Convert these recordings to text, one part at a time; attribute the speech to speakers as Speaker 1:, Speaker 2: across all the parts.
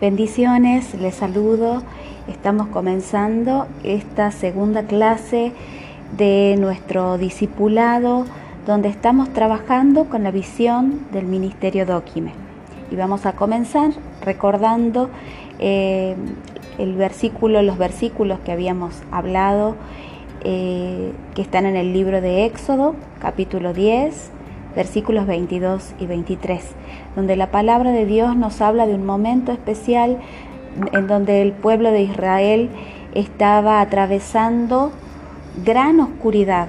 Speaker 1: Bendiciones, les saludo. Estamos comenzando esta segunda clase de nuestro discipulado donde estamos trabajando con la visión del Ministerio Dóquime. Y vamos a comenzar recordando eh, el versículo, los versículos que habíamos hablado, eh, que están en el libro de Éxodo, capítulo 10, versículos 22 y 23, donde la palabra de Dios nos habla de un momento especial en donde el pueblo de Israel estaba atravesando gran oscuridad,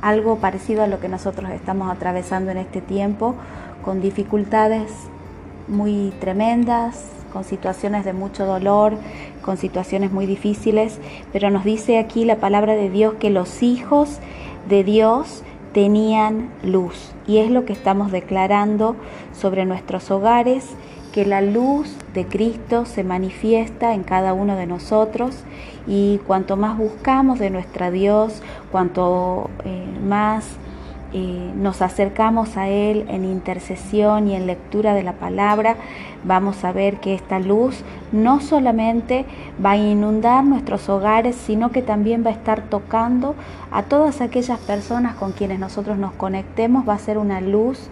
Speaker 1: algo parecido a lo que nosotros estamos atravesando en este tiempo, con dificultades muy tremendas, con situaciones de mucho dolor, con situaciones muy difíciles, pero nos dice aquí la palabra de Dios que los hijos de Dios tenían luz. Y es lo que estamos declarando sobre nuestros hogares, que la luz de Cristo se manifiesta en cada uno de nosotros y cuanto más buscamos de nuestra Dios, cuanto eh, más nos acercamos a Él en intercesión y en lectura de la palabra, vamos a ver que esta luz no solamente va a inundar nuestros hogares, sino que también va a estar tocando a todas aquellas personas con quienes nosotros nos conectemos, va a ser una luz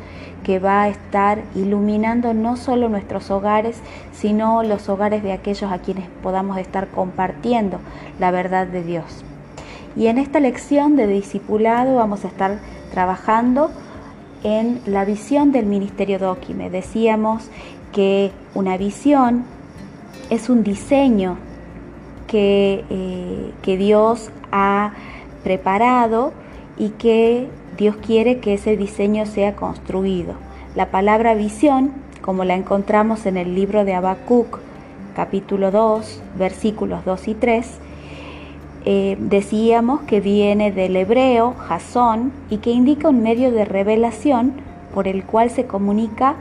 Speaker 1: que va a estar iluminando no solo nuestros hogares, sino los hogares de aquellos a quienes podamos estar compartiendo la verdad de Dios. Y en esta lección de discipulado vamos a estar trabajando en la visión del Ministerio Dóquime. Decíamos que una visión es un diseño que, eh, que Dios ha preparado y que Dios quiere que ese diseño sea construido. La palabra visión, como la encontramos en el libro de Habacuc, capítulo 2, versículos 2 y 3, eh, decíamos que viene del hebreo jasón y que indica un medio de revelación por el cual se comunica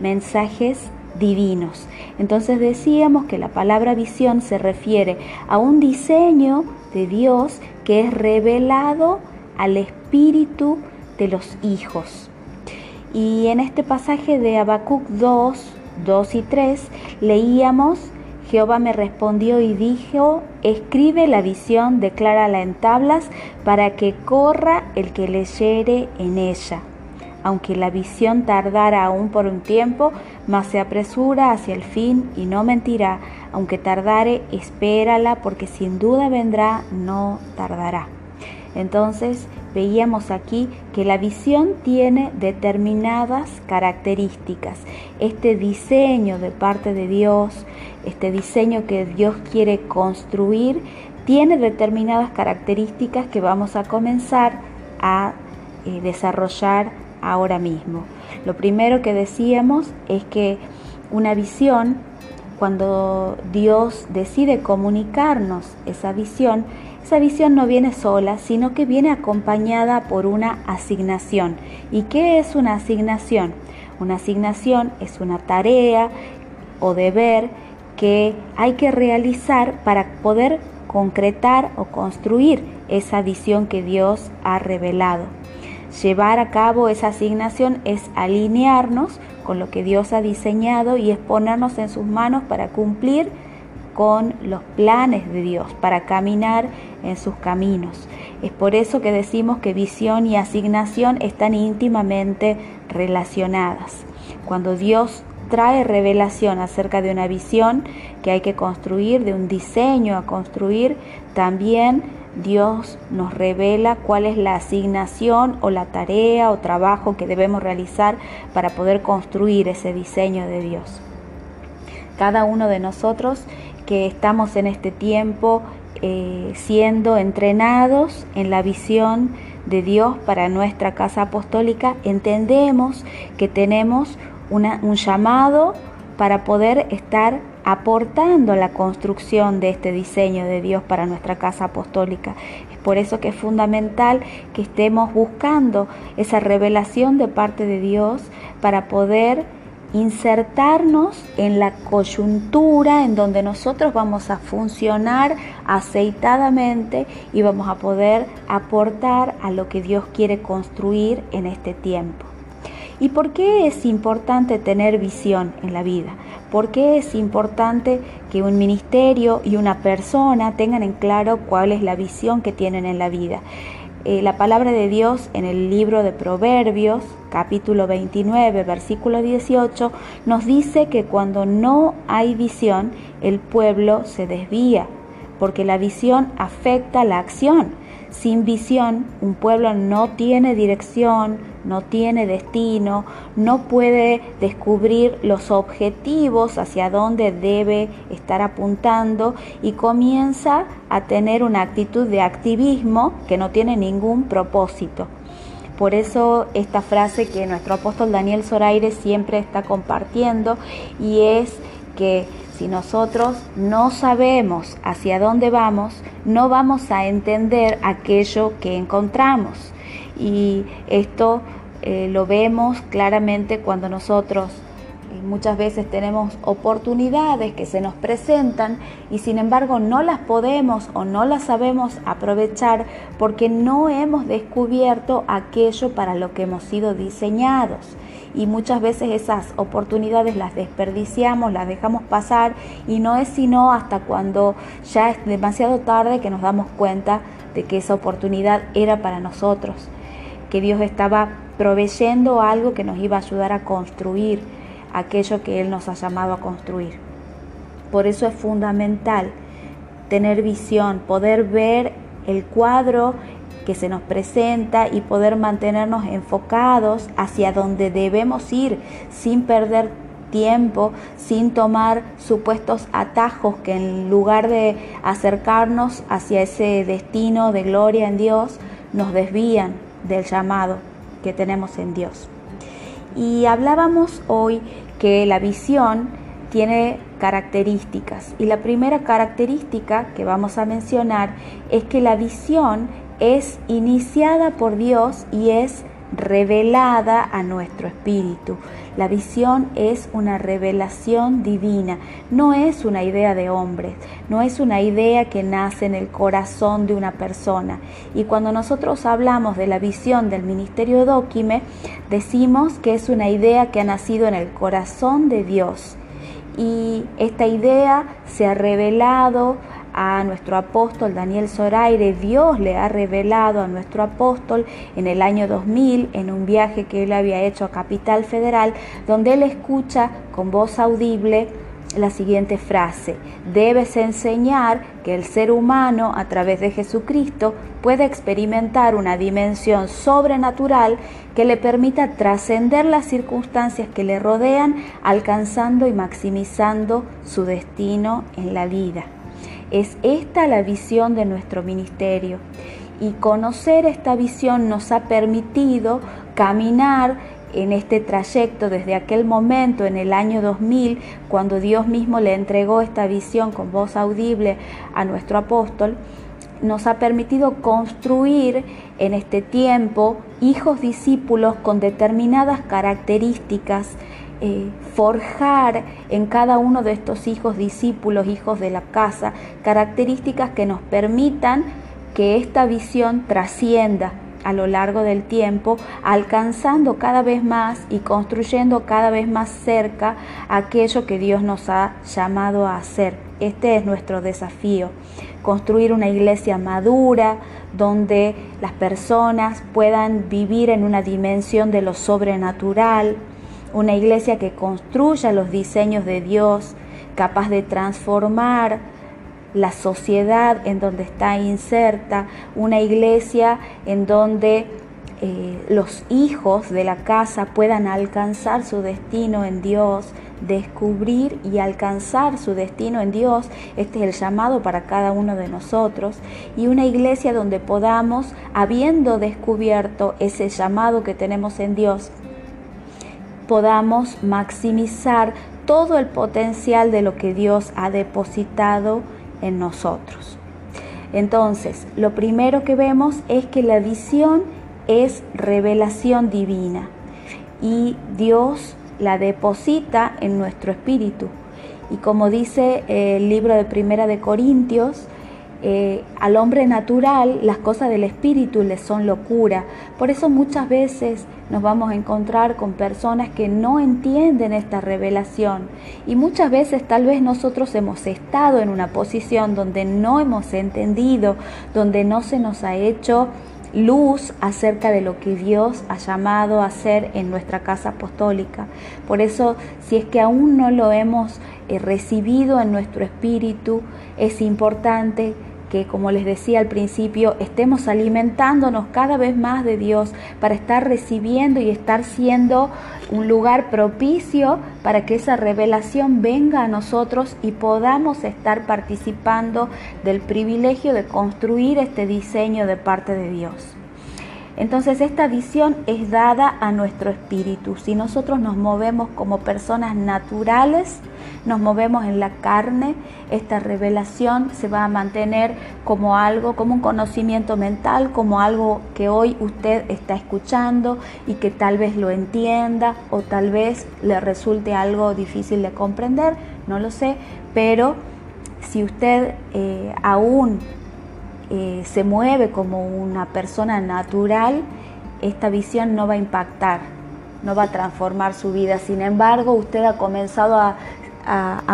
Speaker 1: mensajes divinos. Entonces decíamos que la palabra visión se refiere a un diseño de Dios que es revelado al espíritu de los hijos. Y en este pasaje de Habacuc 2, 2 y 3 leíamos Jehová me respondió y dijo, escribe la visión, declárala en tablas, para que corra el que leyere en ella. Aunque la visión tardara aún por un tiempo, mas se apresura hacia el fin y no mentirá. Aunque tardare, espérala, porque sin duda vendrá, no tardará. Entonces veíamos aquí que la visión tiene determinadas características. Este diseño de parte de Dios, este diseño que Dios quiere construir, tiene determinadas características que vamos a comenzar a eh, desarrollar ahora mismo. Lo primero que decíamos es que una visión, cuando Dios decide comunicarnos esa visión, esa visión no viene sola, sino que viene acompañada por una asignación. ¿Y qué es una asignación? Una asignación es una tarea o deber que hay que realizar para poder concretar o construir esa visión que Dios ha revelado. Llevar a cabo esa asignación es alinearnos con lo que Dios ha diseñado y es ponernos en sus manos para cumplir con los planes de Dios, para caminar en sus caminos. Es por eso que decimos que visión y asignación están íntimamente relacionadas. Cuando Dios trae revelación acerca de una visión que hay que construir, de un diseño a construir, también Dios nos revela cuál es la asignación o la tarea o trabajo que debemos realizar para poder construir ese diseño de Dios. Cada uno de nosotros que estamos en este tiempo eh, siendo entrenados en la visión de Dios para nuestra casa apostólica, entendemos que tenemos un llamado para poder estar aportando la construcción de este diseño de Dios para nuestra casa apostólica. Es por eso que es fundamental que estemos buscando esa revelación de parte de Dios para poder insertarnos en la coyuntura en donde nosotros vamos a funcionar aceitadamente y vamos a poder aportar a lo que Dios quiere construir en este tiempo. ¿Y por qué es importante tener visión en la vida? ¿Por qué es importante que un ministerio y una persona tengan en claro cuál es la visión que tienen en la vida? Eh, la palabra de Dios en el libro de Proverbios, capítulo 29, versículo 18, nos dice que cuando no hay visión, el pueblo se desvía, porque la visión afecta la acción. Sin visión, un pueblo no tiene dirección, no tiene destino, no puede descubrir los objetivos hacia dónde debe estar apuntando y comienza a tener una actitud de activismo que no tiene ningún propósito. Por eso esta frase que nuestro apóstol Daniel Zoraire siempre está compartiendo y es que si nosotros no sabemos hacia dónde vamos, no vamos a entender aquello que encontramos. Y esto eh, lo vemos claramente cuando nosotros eh, muchas veces tenemos oportunidades que se nos presentan y sin embargo no las podemos o no las sabemos aprovechar porque no hemos descubierto aquello para lo que hemos sido diseñados y muchas veces esas oportunidades las desperdiciamos, las dejamos pasar y no es sino hasta cuando ya es demasiado tarde que nos damos cuenta de que esa oportunidad era para nosotros, que Dios estaba proveyendo algo que nos iba a ayudar a construir aquello que Él nos ha llamado a construir. Por eso es fundamental tener visión, poder ver el cuadro que se nos presenta y poder mantenernos enfocados hacia donde debemos ir sin perder tiempo, sin tomar supuestos atajos que en lugar de acercarnos hacia ese destino de gloria en Dios, nos desvían del llamado que tenemos en Dios. Y hablábamos hoy que la visión tiene características y la primera característica que vamos a mencionar es que la visión es iniciada por Dios y es revelada a nuestro espíritu. La visión es una revelación divina, no es una idea de hombres, no es una idea que nace en el corazón de una persona. Y cuando nosotros hablamos de la visión del ministerio Dóquime, decimos que es una idea que ha nacido en el corazón de Dios. Y esta idea se ha revelado a nuestro apóstol Daniel Zoraire, Dios le ha revelado a nuestro apóstol en el año 2000 en un viaje que él había hecho a Capital Federal, donde él escucha con voz audible la siguiente frase, debes enseñar que el ser humano a través de Jesucristo puede experimentar una dimensión sobrenatural que le permita trascender las circunstancias que le rodean, alcanzando y maximizando su destino en la vida. Es esta la visión de nuestro ministerio. Y conocer esta visión nos ha permitido caminar en este trayecto desde aquel momento, en el año 2000, cuando Dios mismo le entregó esta visión con voz audible a nuestro apóstol, nos ha permitido construir en este tiempo hijos discípulos con determinadas características eh, forjar en cada uno de estos hijos discípulos, hijos de la casa, características que nos permitan que esta visión trascienda a lo largo del tiempo, alcanzando cada vez más y construyendo cada vez más cerca aquello que Dios nos ha llamado a hacer. Este es nuestro desafío, construir una iglesia madura donde las personas puedan vivir en una dimensión de lo sobrenatural, una iglesia que construya los diseños de Dios, capaz de transformar la sociedad en donde está inserta, una iglesia en donde eh, los hijos de la casa puedan alcanzar su destino en Dios, descubrir y alcanzar su destino en Dios. Este es el llamado para cada uno de nosotros. Y una iglesia donde podamos, habiendo descubierto ese llamado que tenemos en Dios, podamos maximizar todo el potencial de lo que Dios ha depositado en nosotros. Entonces, lo primero que vemos es que la visión es revelación divina y Dios la deposita en nuestro espíritu. Y como dice el libro de Primera de Corintios, eh, al hombre natural las cosas del espíritu le son locura. Por eso muchas veces nos vamos a encontrar con personas que no entienden esta revelación y muchas veces tal vez nosotros hemos estado en una posición donde no hemos entendido, donde no se nos ha hecho luz acerca de lo que Dios ha llamado a hacer en nuestra casa apostólica. Por eso, si es que aún no lo hemos eh, recibido en nuestro espíritu, es importante que, como les decía al principio, estemos alimentándonos cada vez más de Dios para estar recibiendo y estar siendo un lugar propicio para que esa revelación venga a nosotros y podamos estar participando del privilegio de construir este diseño de parte de Dios. Entonces esta visión es dada a nuestro espíritu. Si nosotros nos movemos como personas naturales, nos movemos en la carne, esta revelación se va a mantener como algo, como un conocimiento mental, como algo que hoy usted está escuchando y que tal vez lo entienda o tal vez le resulte algo difícil de comprender, no lo sé, pero si usted eh, aún eh, se mueve como una persona natural, esta visión no va a impactar, no va a transformar su vida. Sin embargo, usted ha comenzado a,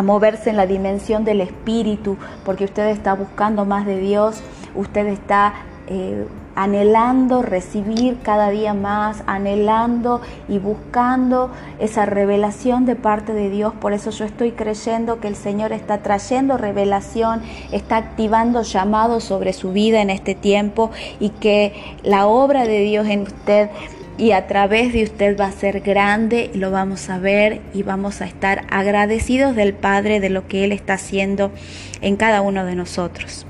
Speaker 1: moverse en la dimensión del espíritu, porque usted está buscando más de Dios, usted está eh, anhelando recibir cada día más, anhelando y buscando esa revelación de parte de Dios. Por eso yo estoy creyendo que el Señor está trayendo revelación, está activando llamados sobre su vida en este tiempo y que la obra de Dios en usted y a través de usted va a ser grande, lo vamos a ver y vamos a estar agradecidos del Padre de lo que Él está haciendo en cada uno de nosotros.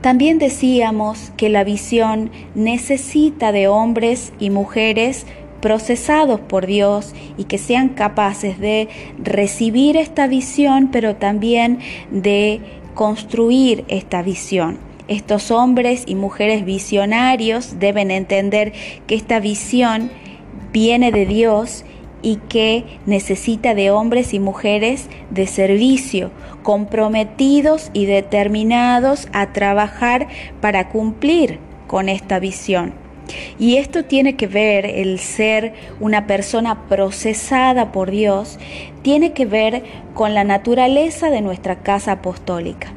Speaker 1: También decíamos que la visión necesita de hombres y mujeres procesados por Dios y que sean capaces de recibir esta visión, pero también de construir esta visión. Estos hombres y mujeres visionarios deben entender que esta visión viene de Dios y que necesita de hombres y mujeres de servicio, comprometidos y determinados a trabajar para cumplir con esta visión. Y esto tiene que ver, el ser una persona procesada por Dios, tiene que ver con la naturaleza de nuestra casa apostólica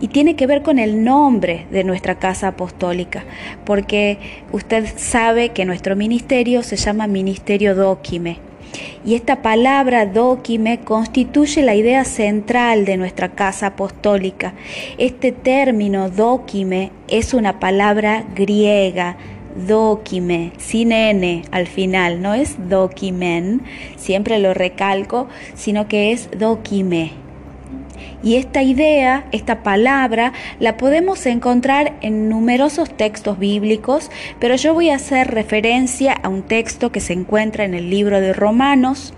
Speaker 1: y tiene que ver con el nombre de nuestra casa apostólica, porque usted sabe que nuestro ministerio se llama Ministerio Dóquime. Y esta palabra dóquime constituye la idea central de nuestra casa apostólica. Este término dóquime es una palabra griega, dóquime, sin n al final, no es doquimen, siempre lo recalco, sino que es dóquime y esta idea, esta palabra, la podemos encontrar en numerosos textos bíblicos, pero yo voy a hacer referencia a un texto que se encuentra en el libro de Romanos,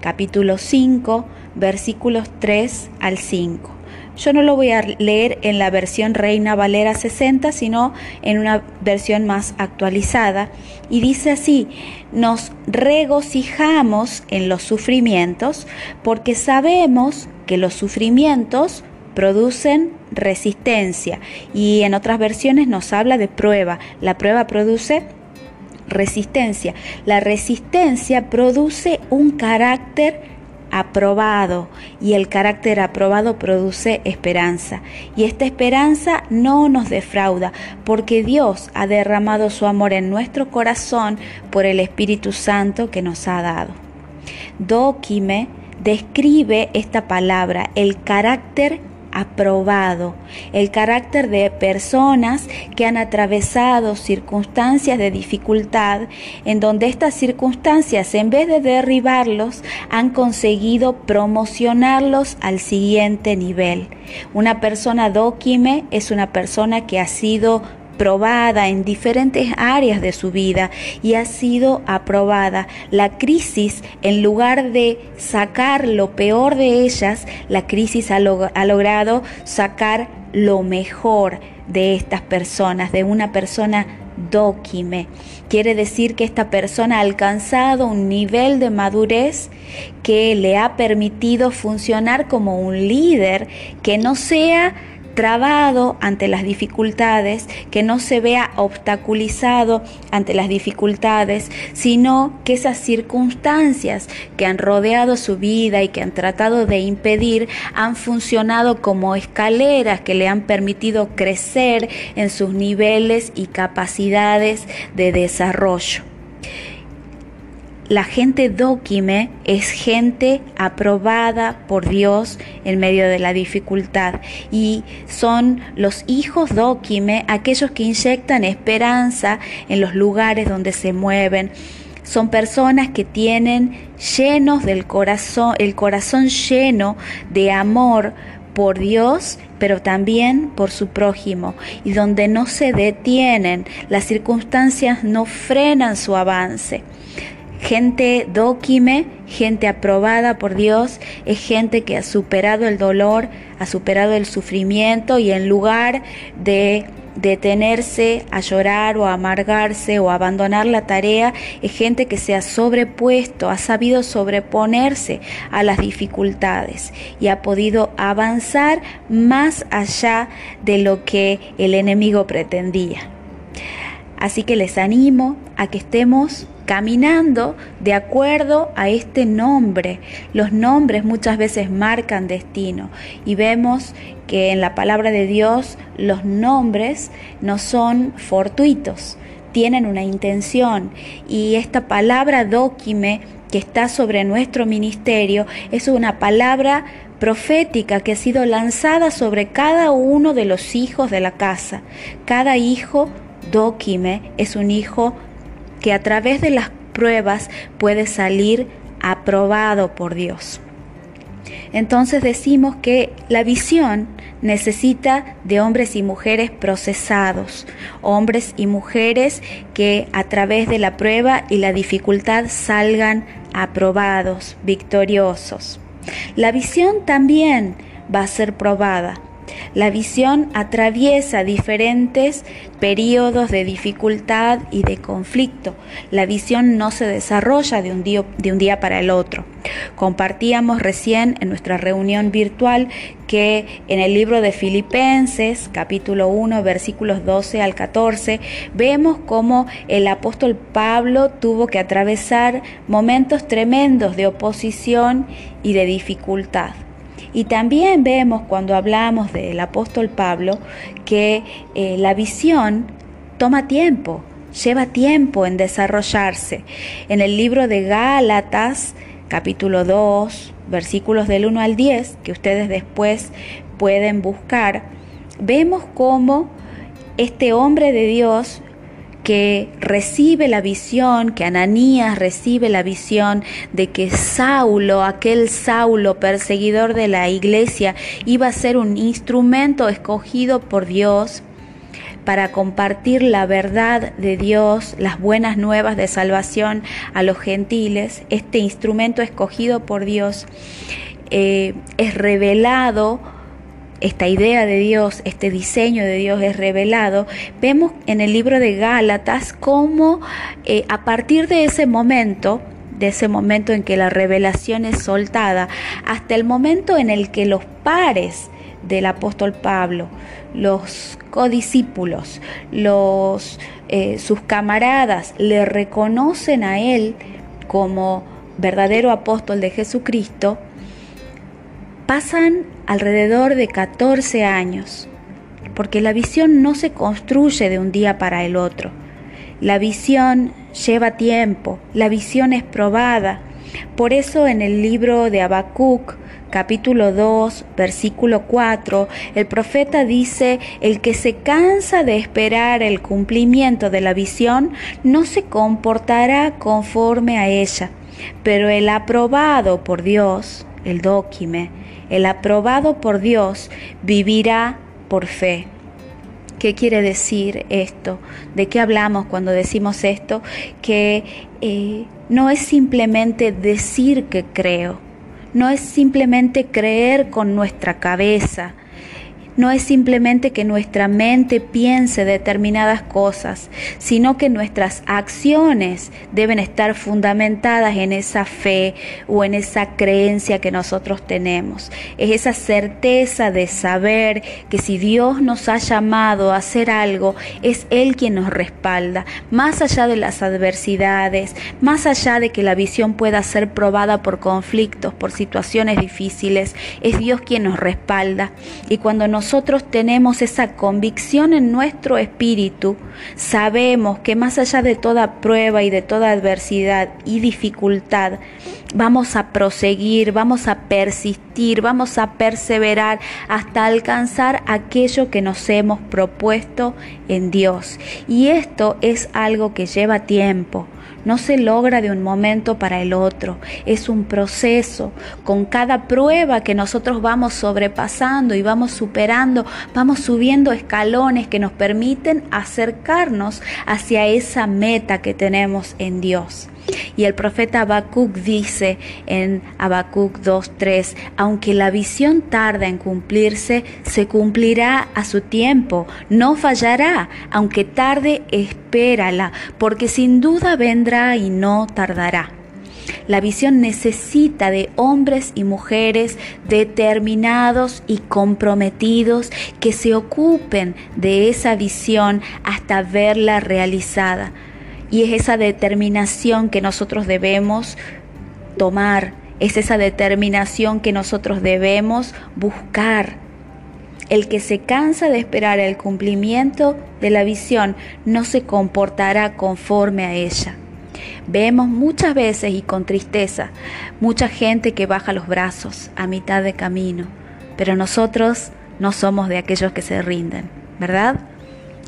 Speaker 1: capítulo 5, versículos 3 al 5. Yo no lo voy a leer en la versión Reina Valera 60, sino en una versión más actualizada. Y dice así, nos regocijamos en los sufrimientos porque sabemos que los sufrimientos producen resistencia y en otras versiones nos habla de prueba. La prueba produce resistencia. La resistencia produce un carácter aprobado y el carácter aprobado produce esperanza. Y esta esperanza no nos defrauda porque Dios ha derramado su amor en nuestro corazón por el Espíritu Santo que nos ha dado. Doquime describe esta palabra, el carácter aprobado, el carácter de personas que han atravesado circunstancias de dificultad, en donde estas circunstancias, en vez de derribarlos, han conseguido promocionarlos al siguiente nivel. Una persona dóquime es una persona que ha sido en diferentes áreas de su vida y ha sido aprobada. La crisis, en lugar de sacar lo peor de ellas, la crisis ha, logrado sacar lo mejor de estas personas, de una persona dóquime. Quiere decir que esta persona ha alcanzado un nivel de madurez que le ha permitido funcionar como un líder que no sea trabado ante las dificultades, que no se vea obstaculizado ante las dificultades, sino que esas circunstancias que han rodeado su vida y que han tratado de impedir han funcionado como escaleras que le han permitido crecer en sus niveles y capacidades de desarrollo. La gente dóquime es gente aprobada por Dios en medio de la dificultad y son los hijos dóquime aquellos que inyectan esperanza en los lugares donde se mueven. Son personas que tienen llenos del corazón, el corazón lleno de amor por Dios, pero también por su prójimo, y donde no se detienen, las circunstancias no frenan su avance. Gente dóquime, gente aprobada por Dios, es gente que ha superado el dolor, ha superado el sufrimiento y en lugar de detenerse a llorar o a amargarse o abandonar la tarea, es gente que se ha sobrepuesto, ha sabido sobreponerse a las dificultades y ha podido avanzar más allá de lo que el enemigo pretendía. Así que les animo a que estemos caminando de acuerdo a este nombre. Los nombres muchas veces marcan destino y vemos que en la palabra de Dios los nombres no son fortuitos, tienen una intención y esta palabra dóquime que está sobre nuestro ministerio es una palabra profética que ha sido lanzada sobre cada uno de los hijos de la casa. Cada hijo dóquime es un hijo que a través de las pruebas puede salir aprobado por Dios. Entonces decimos que la visión necesita de hombres y mujeres procesados, hombres y mujeres que a través de la prueba y la dificultad salgan aprobados, victoriosos. La visión también va a ser probada. La visión atraviesa diferentes periodos de dificultad y de conflicto. La visión no se desarrolla de un día, para el otro. Compartíamos recién en nuestra reunión virtual que en el libro de Filipenses, capítulo 1, versículos 12 al 14, vemos cómo el apóstol Pablo tuvo que atravesar momentos tremendos de oposición y de dificultad. Y también vemos cuando hablamos del apóstol Pablo que eh, la visión toma tiempo, lleva tiempo en desarrollarse. En el libro de Gálatas, capítulo 2, versículos del 1 al 10, que ustedes después pueden buscar, vemos cómo este hombre de Dios que recibe la visión, que Ananías recibe la visión de que Saulo, aquel Saulo perseguidor de la iglesia, iba a ser un instrumento escogido por Dios para compartir la verdad de Dios, las buenas nuevas de salvación a los gentiles. Este instrumento escogido por Dios eh, es revelado esta idea de Dios, este diseño de Dios es revelado, vemos en el libro de Gálatas cómo eh, a partir de ese momento, de ese momento en que la revelación es soltada, hasta el momento en el que los pares del apóstol Pablo, los codiscípulos, los, eh, sus camaradas le reconocen a él como verdadero apóstol de Jesucristo, pasan alrededor de 14 años, porque la visión no se construye de un día para el otro. La visión lleva tiempo, la visión es probada. Por eso en el libro de Habacuc, capítulo 2, versículo 4, el profeta dice, el que se cansa de esperar el cumplimiento de la visión no se comportará conforme a ella, pero el aprobado por Dios, el dóquime, el aprobado por Dios vivirá por fe. ¿Qué quiere decir esto? ¿De qué hablamos cuando decimos esto? Que eh, no es simplemente decir que creo, no es simplemente creer con nuestra cabeza, no es simplemente que nuestra mente piense determinadas cosas, sino que nuestras acciones deben estar fundamentadas en esa fe o en esa creencia que nosotros tenemos. Es esa certeza de saber que si Dios nos ha llamado a hacer algo, es Él quien nos respalda, más allá de las adversidades, más allá de que la visión pueda ser probada por conflictos, por situaciones difíciles, es Dios quien nos respalda. Y cuando nosotros tenemos esa convicción en nuestro espíritu, sabemos que más allá de toda prueba y de toda adversidad y dificultad, vamos a proseguir, vamos a persistir, vamos a perseverar hasta alcanzar aquello que nos hemos propuesto en Dios. Y esto es algo que lleva tiempo no se logra de un momento para el otro, es un proceso. Con cada prueba que nosotros vamos sobrepasando y vamos superando, vamos subiendo escalones que nos permiten acercarnos hacia esa meta que tenemos en Dios. Y el profeta Habacuc dice en Habacuc 2.3, aunque la visión tarda en cumplirse, se cumplirá a su tiempo, no fallará, aunque tarde, espérala, porque sin duda vendrá y no tardará. La visión necesita de hombres y mujeres determinados y comprometidos que se ocupen de esa visión hasta verla realizada y es esa determinación que nosotros debemos tomar, es esa determinación que nosotros debemos buscar. El que se cansa de esperar el cumplimiento de la visión no se comportará conforme a ella. Vemos muchas veces y con tristeza mucha gente que baja los brazos a mitad de camino, pero nosotros no somos de aquellos que se rinden, ¿verdad?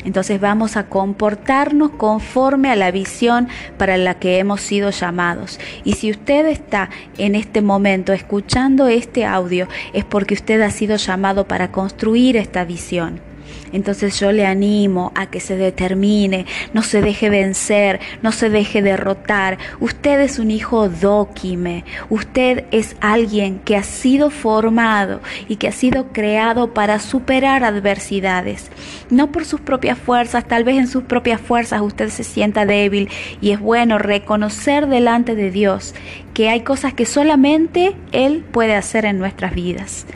Speaker 1: Entonces vamos a comportarnos conforme a la visión para la que hemos sido llamados. Y si usted está en este momento escuchando este audio, es porque usted ha sido llamado para construir esta visión. Entonces yo le animo a que se determine, no se deje vencer, no se deje derrotar. Usted es un hijo dóquime, usted es alguien que ha sido formado y que ha sido creado para superar adversidades. No por sus propias fuerzas, tal vez en sus propias fuerzas usted se sienta débil y es bueno reconocer delante de Dios que hay cosas que solamente Él puede hacer en nuestras vidas.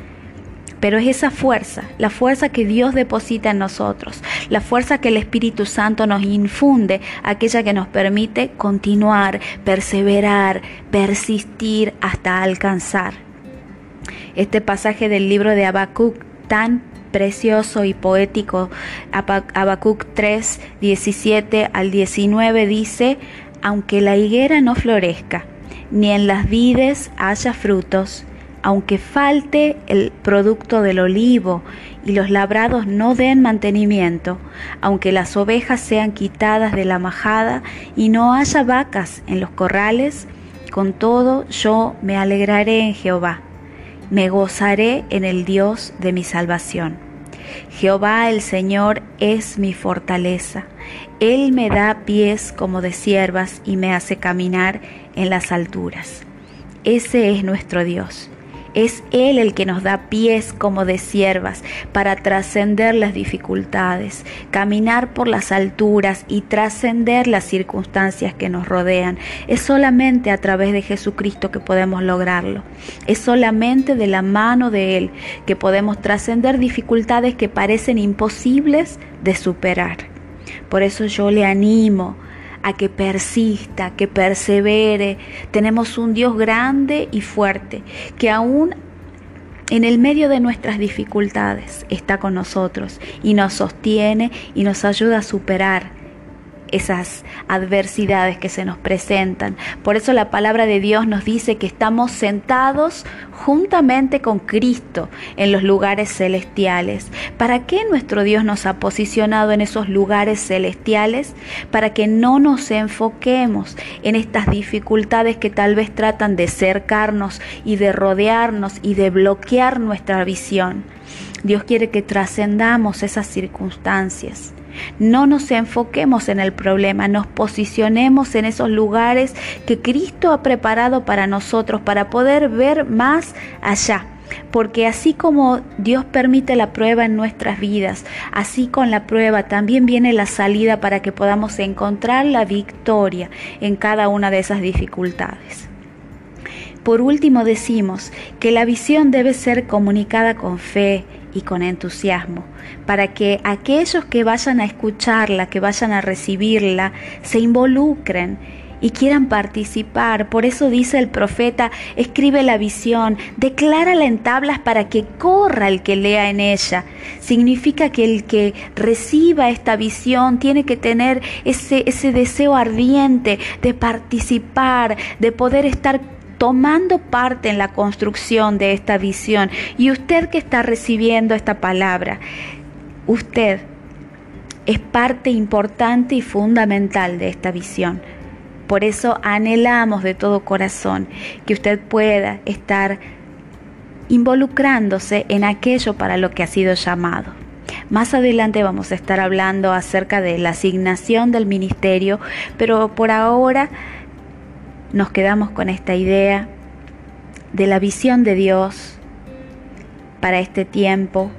Speaker 1: Pero es esa fuerza, la fuerza que Dios deposita en nosotros, la fuerza que el Espíritu Santo nos infunde, aquella que nos permite continuar, perseverar, persistir hasta alcanzar. Este pasaje del libro de Habacuc tan precioso y poético, Habacuc 3, 17 al 19 dice, aunque la higuera no florezca, ni en las vides haya frutos, aunque falte el producto del olivo y los labrados no den mantenimiento, aunque las ovejas sean quitadas de la majada y no haya vacas en los corrales, con todo yo me alegraré en Jehová, me gozaré en el Dios de mi salvación. Jehová el Señor es mi fortaleza, Él me da pies como de siervas y me hace caminar en las alturas. Ese es nuestro Dios es Él el que nos da pies como de siervas para trascender las dificultades, caminar por las alturas y trascender las circunstancias que nos rodean. Es solamente a través de Jesucristo que podemos lograrlo. Es solamente de la mano de Él que podemos trascender dificultades que parecen imposibles de superar. Por eso yo le animo a que persista, que persevere. Tenemos un Dios grande y fuerte, que aún en el medio de nuestras dificultades está con nosotros y nos sostiene y nos ayuda a superar esas adversidades que se nos presentan. Por eso la palabra de Dios nos dice que estamos sentados juntamente con Cristo en los lugares celestiales. ¿Para qué nuestro Dios nos ha posicionado en esos lugares celestiales? Para que no nos enfoquemos en estas dificultades que tal vez tratan de cercarnos y de rodearnos y de bloquear nuestra visión. Dios quiere que trascendamos esas circunstancias. No nos enfoquemos en el problema, nos posicionemos en esos lugares que Cristo ha preparado para nosotros para poder ver más allá porque así como Dios permite la prueba en nuestras vidas, así con la prueba también viene la salida para que podamos encontrar la victoria en cada una de esas dificultades. Por último decimos que la visión debe ser comunicada con fe y con entusiasmo, para que aquellos que vayan a escucharla, que vayan a recibirla, se involucren y quieran participar. Por eso dice el profeta, escribe la visión, declárala en tablas para que corra el que lea en ella. Significa que el que reciba esta visión tiene que tener ese, ese deseo ardiente de participar, de poder estar tomando parte en la construcción de esta visión. Y usted que está recibiendo esta palabra, usted es parte importante y fundamental de esta visión. Por eso anhelamos de todo corazón que usted pueda estar involucrándose en aquello para lo que ha sido llamado. Más adelante vamos a estar hablando acerca de la asignación del ministerio, pero por ahora nos quedamos con esta idea de la visión de Dios para este tiempo,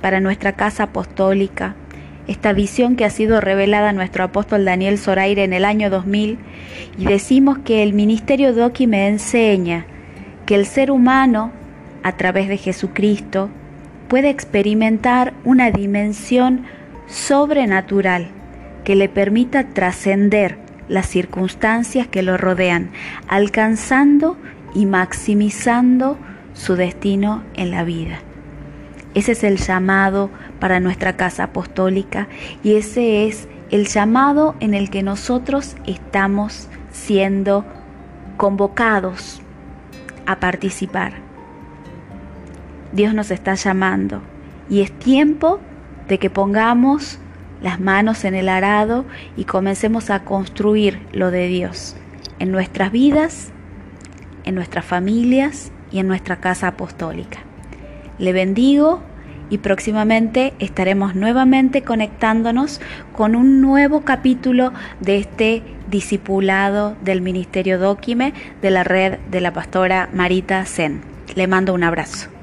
Speaker 1: para nuestra casa apostólica, esta visión que ha sido revelada a nuestro apóstol Daniel Zoraire en el año 2000 y decimos que el ministerio Doki me enseña que el ser humano, a través de Jesucristo, puede experimentar una dimensión sobrenatural que le permita trascender las circunstancias que lo rodean, alcanzando y maximizando su destino en la vida. Ese es el llamado para nuestra casa apostólica y ese es el llamado en el que nosotros estamos siendo convocados a participar. Dios nos está llamando y es tiempo de que pongamos las manos en el arado y comencemos a construir lo de Dios en nuestras vidas, en nuestras familias y en nuestra casa apostólica. Le bendigo y próximamente estaremos nuevamente conectándonos con un nuevo capítulo de este discipulado del Ministerio Dóquime de la red de la pastora Marita Zen. Le mando un abrazo.